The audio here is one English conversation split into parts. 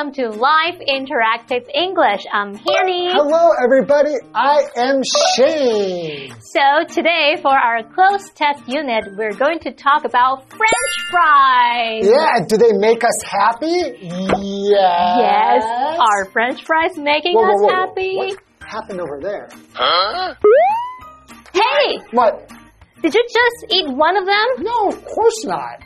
Welcome to Live Interactive English. I'm Hanny. Hello, everybody. I am Shane. So today for our cloze test unit, we're going to talk about French fries. Yeah, do they make us happy? Yes. Yes. Are French fries making Whoa, whoa, us whoa, whoa. happy? What happened over there? Huh? Hey, What? did you just eat one of them? No, of course not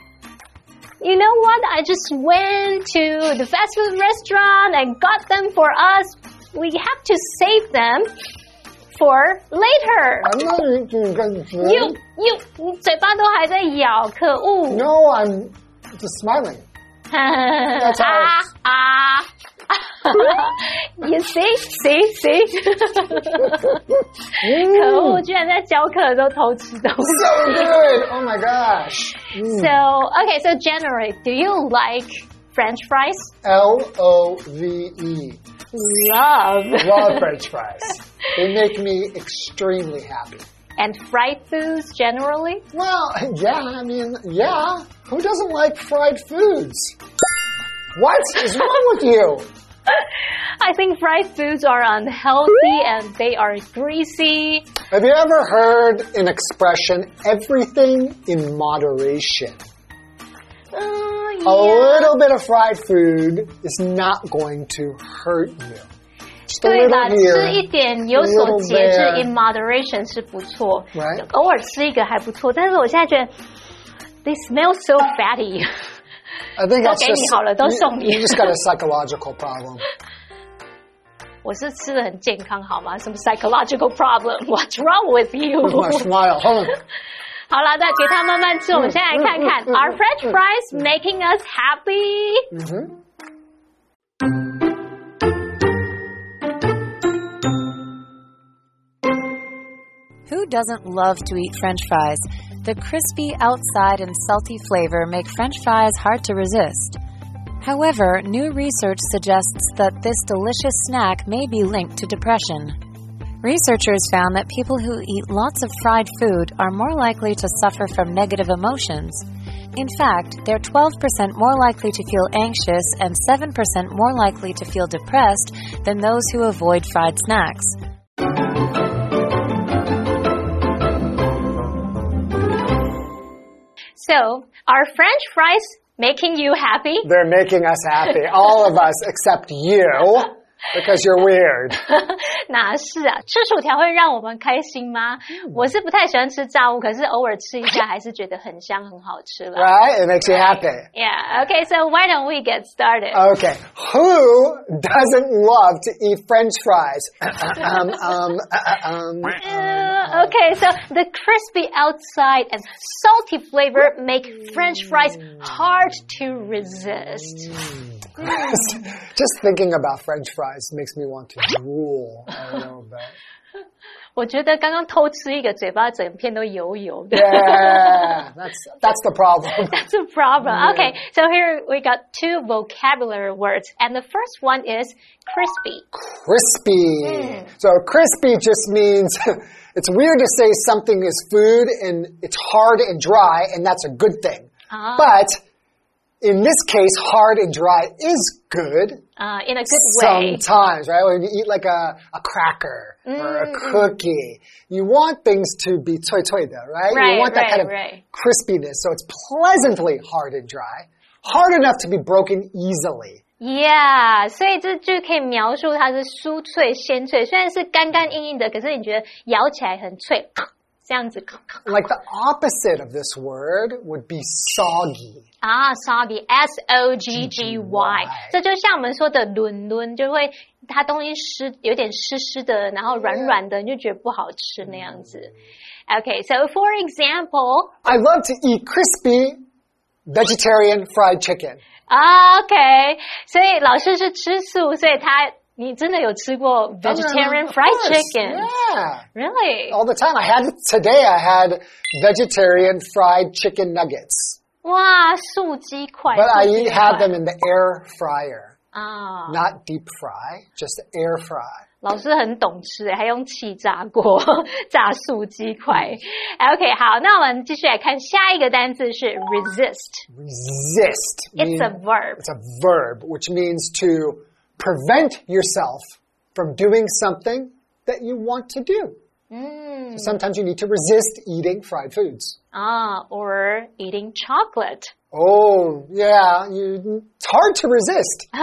You know what? I just went to the fast food restaurant and got them for us. We have to save them for later. I'm not eating good food. You, you, 你嘴巴都还在咬，可恶！ No, I'm just smiling. That's how 啊 it's- 啊！You see, see, see 可恶，居然在教课的时候偷吃东 So 西。 good. Oh my gosh. Mm. So, okay, so generally, do you like French fries? L O V E. Love. Love French fries. They make me extremely happy. And fried foods generally? Well, yeah, I mean, yeah. Who doesn't like fried foods? What is wrong with you? I think fried foods are unhealthy and they are greasy. Have you ever heard an expression, everything in moderation? Uh, A yeah. little bit of fried food is not going to hurt you. Just a 对啦， little 吃一 here. 点有所 little 节制 there ，in moderation 是不错 Right 偶尔吃一个还不错。但是我现在觉得，they smell so fatty。 I think that's 都给你 just, 好了，都送你。 you, you just got a psychological problem. 我是吃的很健康，好吗？什么 psychological problem？What's wrong with you？ With my smile. Hold on. 好了，那给它慢慢吃。我们先来看看嗯嗯嗯，Are French fries making us happy？ Mhm. Who doesn't love to eat french fries? The crispy outside and salty flavor make french fries hard to resist. However, new research suggests that this delicious snack may be linked to depression. Researchers found that people who eat lots of fried food are more likely to suffer from negative emotions. In fact, they're 12% more likely to feel anxious and 7% more likely to feel depressed than those who avoid fried snacks. So, are French fries making you happy? They're making us happy. All of us except you. Because you're weird. 哪是啊？吃薯条会让我们开心吗？我是不太喜欢吃炸物，可是偶尔吃一下还是觉得很香很好吃了。 Right? It makes you happy. Yeah. Okay. So why don't we get started? Okay. Who doesn't love to eat French fries? um, um, uh, um, Uh, okay, so the crispy outside and salty flavor make French fries hard to resist. Just thinking about French fries makes me want to drool a little bit. 我觉得刚刚偷吃一个，嘴巴整片都油油的。 Yeah, that's that's the problem. That's a problem. Okay, so here we got two vocabulary words, and the first one is crispy. Crispy. So crispy just means it's weird to say something is food and it's hard and dry, and that's a good thing. Ah. But in this case, hard and dry is good. Uh, in a good way. Sometimes, right? When you eat like a, a cracker or a cookie, you want things to be toy toy though, right? Right, you want that right, kind of right. crispiness. So it's pleasantly hard and dry. Hard enough to be broken easily. Yeah，所以这就可以描述它是酥脆鲜脆，虽然是干干硬硬的，可是你觉得咬起来很脆， 这样子。 Like the opposite of this word would be soggy. 啊，soggy，s o g g y，这就像我们说的伦伦，就会它东西湿，有点湿湿的，然后软软的，你就觉得不好吃那样子。Okay, so for example, I love to eat crispy vegetarian fried chicken. OK，所以老师是吃素，所以他 你真的有吃过 vegetarian Of fried course, chicken? Yeah. Really? All the time. I had today I had vegetarian fried chicken nuggets. 哇，素鸡块。 But I 素鸡 eat, had 块 them in the air fryer. 啊 Not deep fry, just air fry. 老师很懂吃，还用气炸锅炸素鸡块。OK，好，那我们继续来看下一个单词是 resist。 Resist. It's a mean- verb. It's a verb, which means to prevent yourself from doing something that you want to do. Mm. Sometimes you need to resist eating fried foods. Ah, or eating chocolate. Oh, yeah, you, it's hard to resist.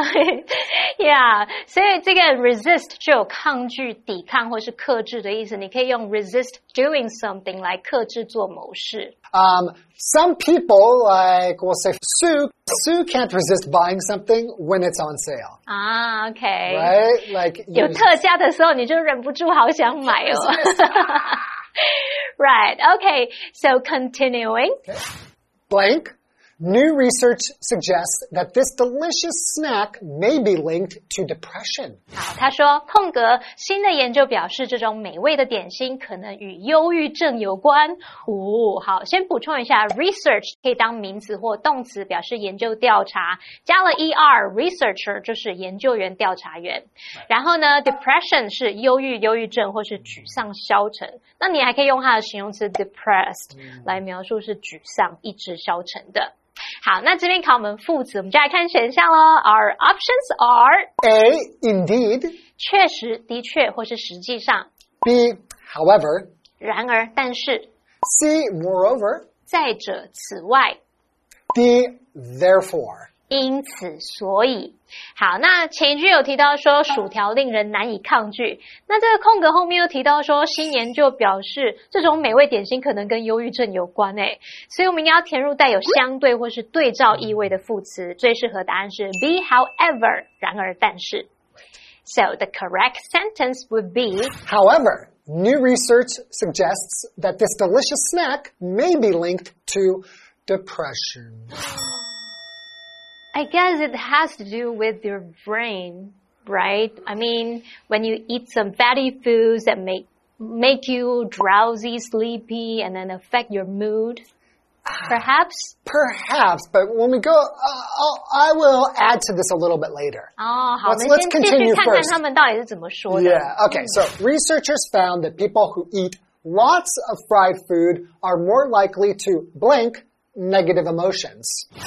yeah，所以这个 resist 就有抗拒、抵抗或是克制的意思。你可以用 resist doing something 来克制做某事。 Um, some people, like we'll say Sue, Sue can't resist buying something when it's on sale, 啊，OK，、 right? Like 有 you- 特价的时候，你就忍不住好想买哦。right. Okay. So continuing. blank. New research suggests that this delicious snack may be linked to depression. 好，他说空格新的研究表示，这种美味的点心可能与忧郁症有关。哦，好，先补充一下，research 可以当名词或动词，表示研究调查，加了 er，researcher 就是研究员、调查员。然后呢，depression 是忧郁、忧郁症或是沮丧、消沉。那你还可以用它的形容词 depressed 来描述是沮丧、意志消沉的。好，那这边考我们副词，我们就来看选项喽。Our options are A, indeed. 确实、的确或是实际上。B, however. 然而，但是，C, moreover. 再者，此外，D, therefore. 因此，所以。好，那前一句有提到说薯条令人难以抗拒，那这个空格后面又提到说新研究表示这种美味点心可能跟忧郁症有关诶，所以我们应该要填入带有相对或是对照意味的副词，最适合答案是 be however 然而但是。So the correct sentence would be However, new research suggests that this delicious snack may be linked to depression. I guess it has to do with your brain, right? I mean, when you eat some fatty foods that make make you drowsy, sleepy, and then affect your mood. Ah, perhaps? Perhaps, but when we go, uh, uh, I will add to this a little bit later. Oh, let's, let's continue first. Yeah, okay, so researchers found that people who eat lots of fried food are more likely to blink. Negative emotions.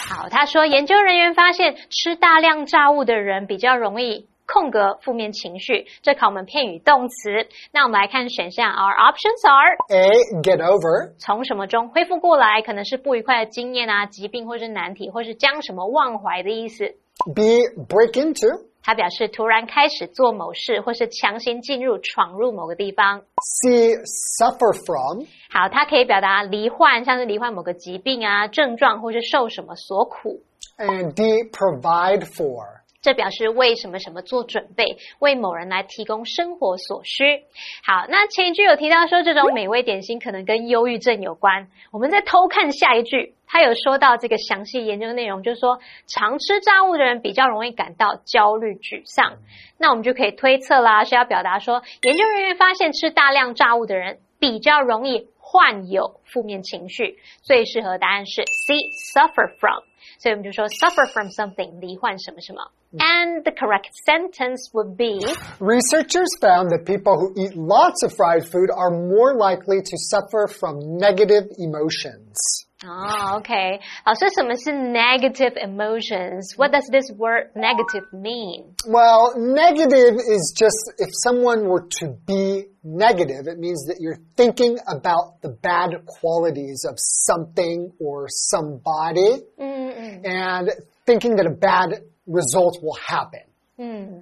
好，他说研究人员发现吃大量炸物的人比较容易空格负面情绪。这考我们片语动词。那我们来看选项，Our options are A. Get over. 从什么中恢复过来，可能是不愉快的经验啊、疾病或是难题，或是将什么忘怀的意思。B. Break into. 他表示突然开始做某事，或是强行进入、闯入某个地方。See, Suffer from. 好，它可以表达罹患，像是罹患某个疾病啊、症状，或是受什么所苦。And D. Provide for. 这表示为什么什么做准备，为某人来提供生活所需。好，那前一句有提到说这种美味点心可能跟忧郁症有关。我们再偷看下一句，他有说到这个详细研究内容，就是说常吃炸物的人比较容易感到焦虑、沮丧。那我们就可以推测啦，是要表达说研究人员发现吃大量炸物的人比较容易患有负面情绪。最适合答案是 C，suffer from。所以我们就说 suffer from something，罹患什么什么。And the correct sentence would be Researchers found that people who eat lots of fried food are more likely to suffer from negative emotions. 哦、o k 老师，什么是 negative emotions？What does this word negative mean？ Well, negative is just if someone were to be negative, it means that you're thinking about the bad qualities of something or somebody 嗯嗯 and thinking that a bad result will happen. 嗯，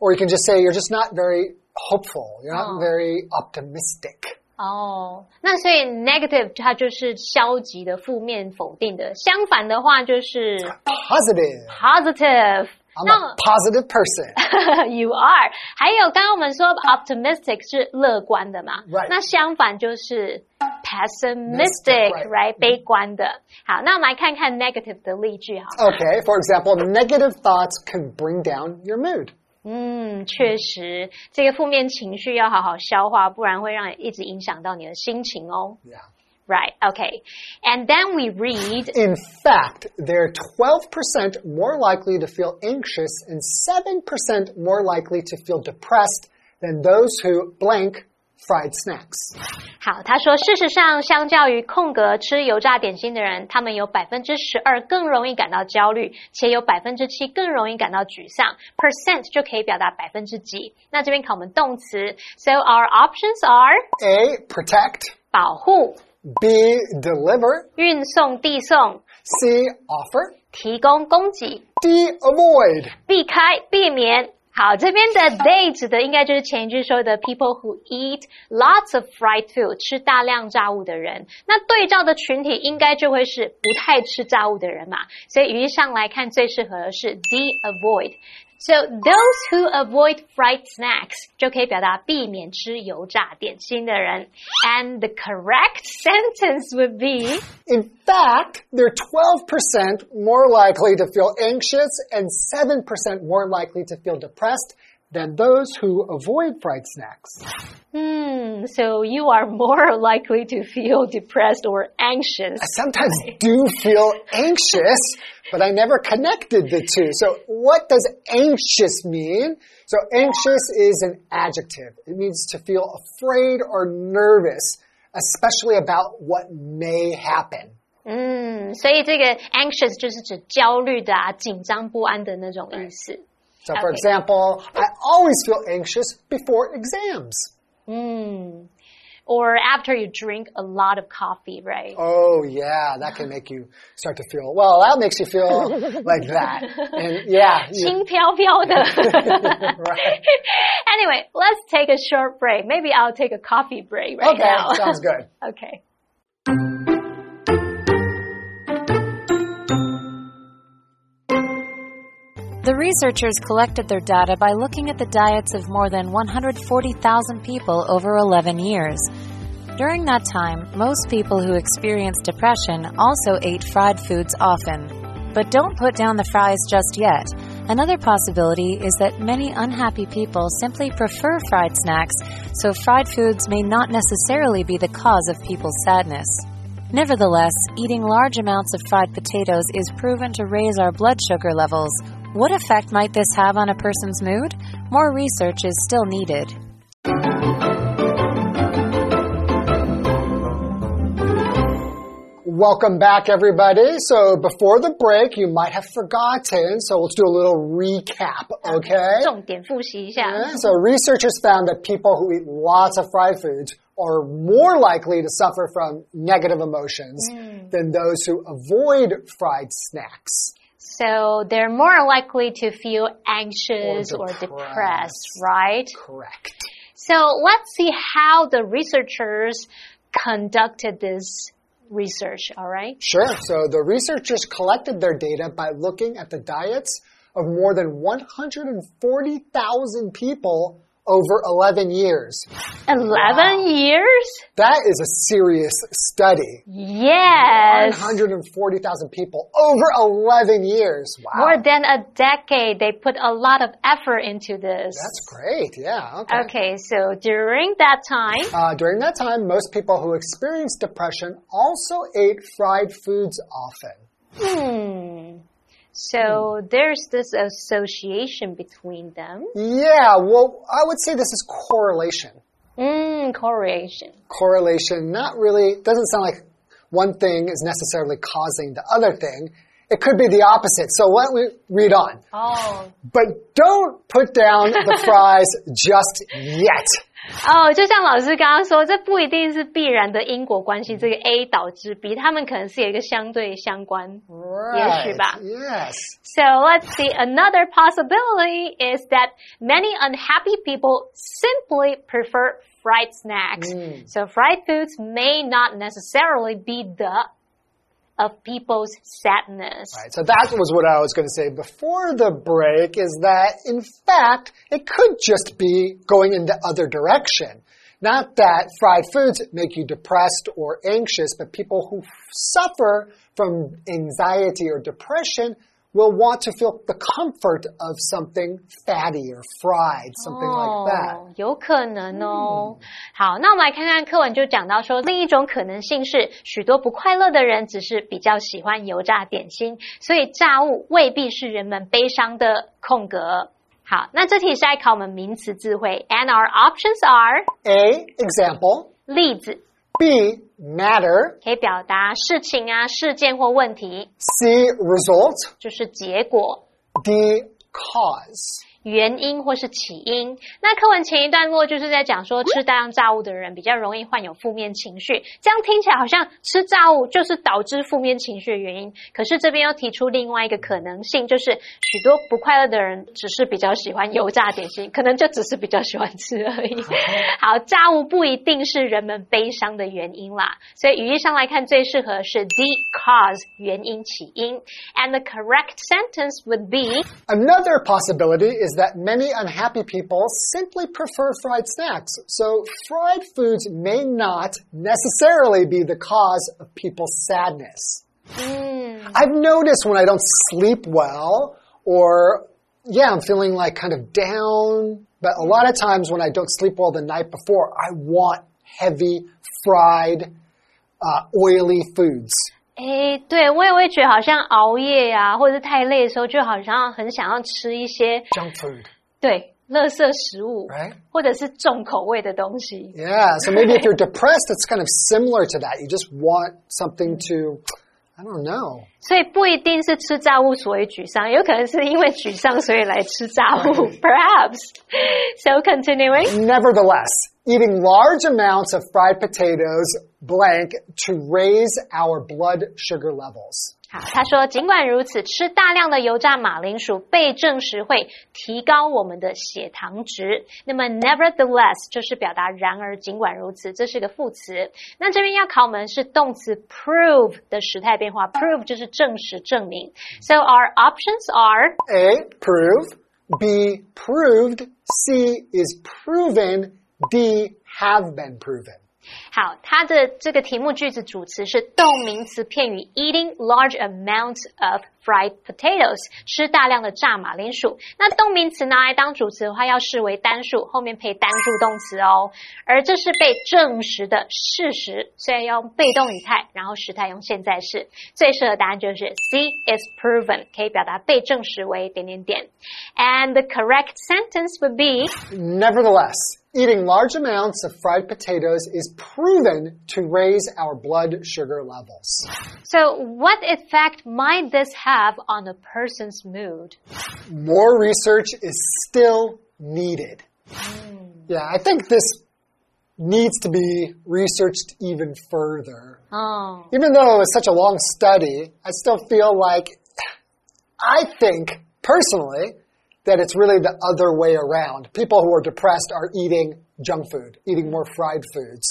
Or you can just say you're just not very hopeful. You're not Oh. very optimistic. 哦，那所以 negative 它就是消极的、负面、否定的，相反的话就是 Positive. positive。 I'm 那 a positive person. you are。还有刚刚我们说 optimistic 是乐观的嘛 Right 那相反就是 pessimistic， Right right？悲观的。好，那我们来看看 negative 的例句好了。 Okay, for example, negative thoughts can bring down your mood. 嗯，确实，这个负面情绪要好好消化，不然会让你一直影响到你的心情哦。 Yeah. Right, okay. And then we read, In fact, they're 12% more likely to feel anxious and 7% more likely to feel depressed than those who blank fried snacks. 好，他说，事实上，相较于空格吃油炸点心的人，他们有百分之十二更容易感到焦虑，且有百分之七更容易感到沮丧。percent 就可以表达百分之几。那这边考我们动词，so our options are A. Protect. 保护、B. Deliver. 运送、递送、C. Offer. 提供、供给、D. Avoid. 避开、避免。好，这边的 date 指的应该就是前一句说的 people who eat lots of fried food，吃大量炸物的人。那对照的群体应该就会是不太吃炸物的人嘛。所以语义上来看，最适合的是 the avoid。So those who avoid fried snacks 就可以表达避免吃油炸点心的人。And the correct sentence would be In fact, they're 12% more likely to feel anxious and 7% more likely to feel depressed than those who avoid fried snacks. Hmm, so you are more likely to feel depressed or anxious. I sometimes do feel anxious, but I never connected the two. So what does anxious mean? So anxious is an adjective. It means to feel afraid or nervous, especially about what may happen. 嗯，所以这个 anxious 就是指焦虑的啊、紧张不安的那种意思。 so, for okay. example, I always feel anxious before exams. Mm. Or after you drink a lot of coffee, right? Oh, yeah, that can make you start to feel, well, that makes you feel like that. And yeah. Right. Anyway, let's take a short break. Maybe I'll take a coffee break right okay, now. Okay, sounds good. okay. The researchers collected their data by looking at the diets of more than 140,000 people over 11 years. During that time, most people who experienced depression also ate fried foods often. But don't put down the fries just yet. Another possibility is that many unhappy people simply prefer fried snacks, so fried foods may not necessarily be the cause of people's sadness. Nevertheless, eating large amounts of fried potatoes is proven to raise our blood sugar levels. What effect might this have on a person's mood? More research is still needed. Welcome back, everybody. So before the break, you might have forgotten. So let's do a little recap, okay? 重点复习一下。 Yeah, So researchers found that people who eat lots of fried foods are more likely to suffer from negative emotions than those who avoid fried snacks. So they're more likely to feel anxious Or or depressed. depressed, right? Correct. So let's see how the researchers conducted this research, all right? Sure. So the researchers collected their data by looking at the diets of more than 140,000 people over 11 years. 11 years? That is a serious study. Yes. 140,000 people over 11 years. Wow. More than a decade. They put a lot of effort into this. That's great. Yeah. Okay. Okay, so during that time, Uh, during that time, most people who experienced depression also ate fried foods often. hmm. So there's this association between them. Yeah, well, I would say this is correlation. Mm, correlation. Correlation, not really, doesn't sound like one thing is necessarily causing the other thing. It could be the opposite. So why don't we read on? Oh. But don't put down the fries just yet. 哦，就像老师刚刚说，这不一定是必然的因果关系，这个 A 导致 B，他们可能是有一个相对相关。 Right. 吧。 Yes. So let's see. Another possibility is that many unhappy people simply prefer fried snacks. So fried foods may not necessarily be the of people's sadness. Right, so that was what I was going to say before the break is that in fact it could just be going in the other direction. Not that fried foods make you depressed or anxious, but people who suffer from anxiety or depression will want to feel the comfort of something fatty or fried, something like that. 哦，有可能哦。好，那我们来看看课文就讲到说，另一种可能性是，许多不快乐的人只是比较喜欢油炸点心，所以炸物未必是人们悲伤的空格。好，那这题是在考我们名词智慧，and our options are A. Example. 例子，B. Matter. 可以表达事情啊、事件或问题， C. Result. 就是结果。 D. Cause. 原因或是起因。那课文前一段落就是在讲说，吃大量炸物的人比较容易患有负面情绪。这样听起来好像吃炸物就是导致负面情绪的原因。可是这边又提出另外一个可能性，就是许多不快乐的人只是比较喜欢油炸点心，可能就只是比较喜欢吃而已。好，炸物不一定是人们悲伤的原因啦。所以语义上来看，最适合是 the cause 原因起因，and the correct sentence would be。Another possibility is that many unhappy people simply prefer fried snacks. So fried foods may not necessarily be the cause of people's sadness. 嗯。I've noticed when I don't sleep well or yeah, I'm feeling like kind of down, but a lot of times when I don't sleep well the night before, I want heavy fried uh, oily foods. 诶，对我也会觉得好像熬夜呀、或者是太累的时候，就好像很想要吃一些 Junk food, 对垃圾食物 right? 或者是重口味的东西。Yeah, so maybe if you're depressed, it's kind of similar to that. You just want something to, I don't know. 所以不一定是吃炸物所以沮丧，有可能是因为沮丧所以来吃炸物，perhaps. So continuing. Nevertheless, eating large amounts of fried potatoes blank to raise our blood sugar levels. 好，他说，尽管如此，吃大量的油炸马铃薯被证实会提高我们的血糖值。那么，nevertheless 就是表达然而，尽管如此，这是个副词。那这边要考我们是动词 prove 的时态变化，prove 就是证实、证明。So our options are A, prove. B, proved. C is proven. D, have been proven. 好，它的这个题目句子主词是动名词片语 eating large amounts of fried potatoes，吃大量的炸马铃薯。那动名词拿来当主词的话，要视为单数，后面配单数动词哦。而这是被证实的事实，所以要用被动语态，然后时态用现在式。最适合答案就是 C is proven，可以表达被证实为点点点。And the correct sentence would be Nevertheless, eating large amounts of fried potatoes is proven to raise our blood sugar levels. So, what effect might this have on a person's mood? More research is still needed. Hmm. Yeah, I think this needs to be researched even further. Oh, Even though it was such a long study, I still feel like I think personally that it's really the other way around. People who are depressed are eating junk food, eating more fried foods.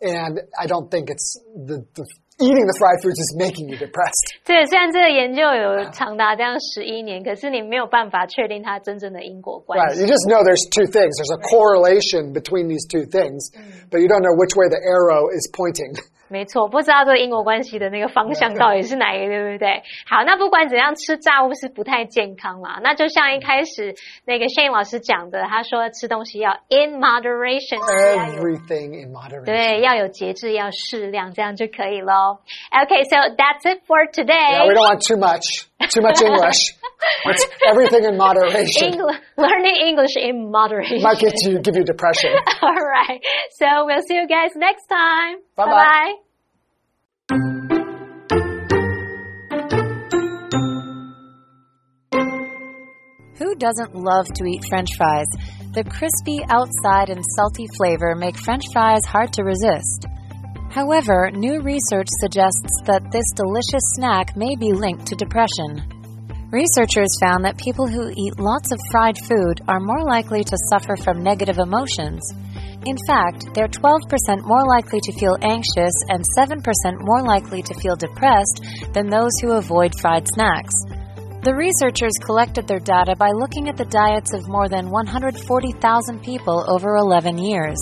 And I don't think it's the, the eating the fried foods is making you depressed. 对，虽然这个研究有长达这样十一年，可是你没有办法确定它真正的因果关 Right. 系。 You just know there's two things. There's a correlation between these two things, but you don't know which way the arrow is pointing. 没错，不知道这个因果关系的那个方向到底是哪一个，对不对？好，那不管怎样，吃炸物是不太健康啦。那就像一开始那个 Shane 老师讲的，他说吃东西要 in moderation，要有 Everything in moderation. 对，要有节制，要适量，这样就可以喽。 Okay, so that's it for today. Yeah, we don't want too much, too much English. It's everything in moderation. Engl- learning English in moderation. Might get you, give you depression. All right. So we'll see you guys next time. Bye-bye. Bye-bye. Who doesn't love to eat french fries? The crispy outside and salty flavor make french fries hard to resist. However, new research suggests that this delicious snack may be linked to depression. Researchers found that people who eat lots of fried food are more likely to suffer from negative emotions. In fact, they're 12% more likely to feel anxious and 7% more likely to feel depressed than those who avoid fried snacks. The researchers collected their data by looking at the diets of more than 140,000 people over 11 years.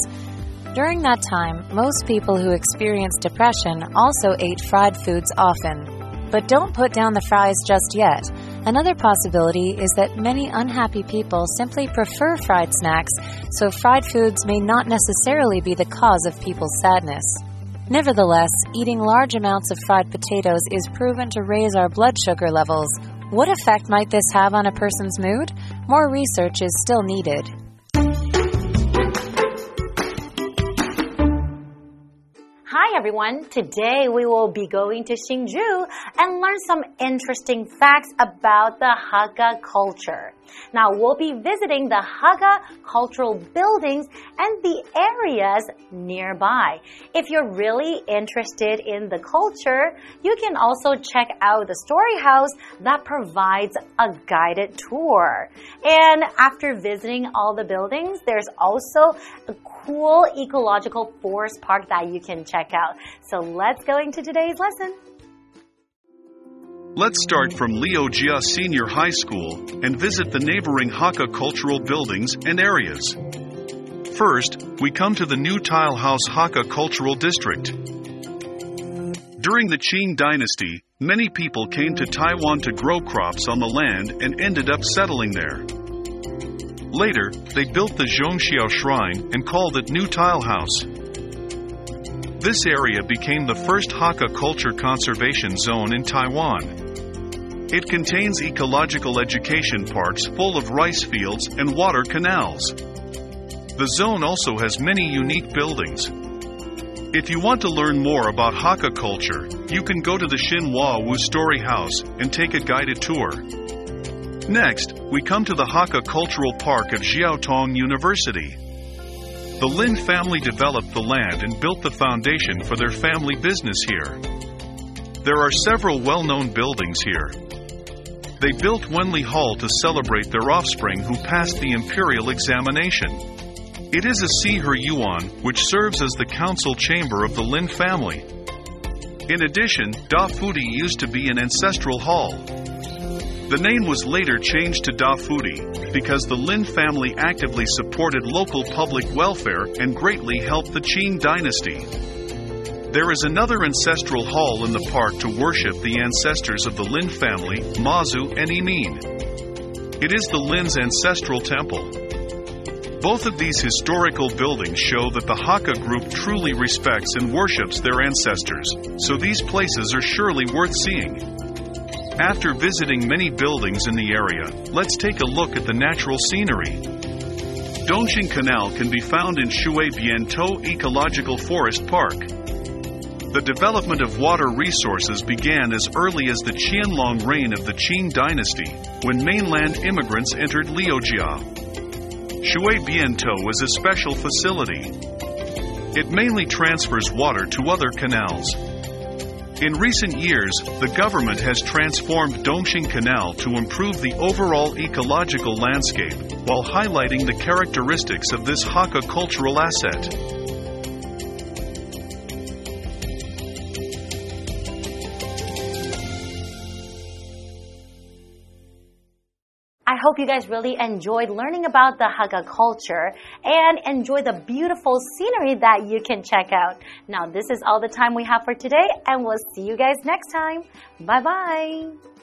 During that time, most people who experienced depression also ate fried foods often. But don't put down the fries just yet. Another possibility is that many unhappy people simply prefer fried snacks, so fried foods may not necessarily be the cause of people's sadness. Nevertheless, eating large amounts of fried potatoes is proven to raise our blood sugar levels. What effect might this have on a person's mood? more research is still needed. Hi everyone. Today we will be going to Hsinchu and learn some interesting facts about the Hakka culture. Now we'll be visiting the Hakka cultural buildings and the areas nearby. If you're really interested in the culture, you can also check out the story house that provides a guided tour. And after visiting all the buildings, there's also a cool ecological forest park that you can check out. So let's go into today's lesson. Let's start from Liujia Senior High School and visit the neighboring Hakka cultural buildings and areas. First, we come to the new Tile House Hakka Cultural District. During the Qing dynasty, many people came to Taiwan to grow crops on the land and ended up settling there. Later, they built the Zhongxiao Shrine and called it New Tile House. This area became the first Hakka culture conservation zone in Taiwan. It contains ecological education parks full of rice fields and water canals. The zone also has many unique buildings. If you want to learn more about Hakka culture, you can go to the Xinhua Wu Story House and take a guided tour. Next, we come to the Hakka Cultural Park of Jiaotong University. The Lin family developed the land and built the foundation for their family business here. There are several well known buildings here. They built Wenli Hall to celebrate their offspring who passed the imperial examination. It is a Siheyuan, which serves as the council chamber of the Lin family. In addition, Da Fudi used to be an ancestral hall. The name was later changed to Da Fudi because the Lin family actively supported local public welfare and greatly helped the Qing dynasty. There is another ancestral hall in the park to worship the ancestors of the Lin family, Mazu and Emin. It is the Lin's ancestral temple. Both of these historical buildings show that the Hakka group truly respects and worships their ancestors, so these places are surely worth seeing. After visiting many buildings in the area, let's take a look at the natural scenery. Dongxing Canal can be found in Shui Biantou Ecological Forest Park. The development of water resources began as early as the Qianlong reign of the Qing dynasty, when mainland immigrants entered Liujia. Shui Biantou is a special facility. It mainly transfers water to other canals. In recent years, the government has transformed Dongxing Canal to improve the overall ecological landscape while highlighting the characteristics of this Hakka cultural asset. Hope you guys really enjoyed learning about the Hakka culture and enjoy the beautiful scenery that you can check out. Now, this is all the time we have for today, and we'll see you guys next time. Bye bye.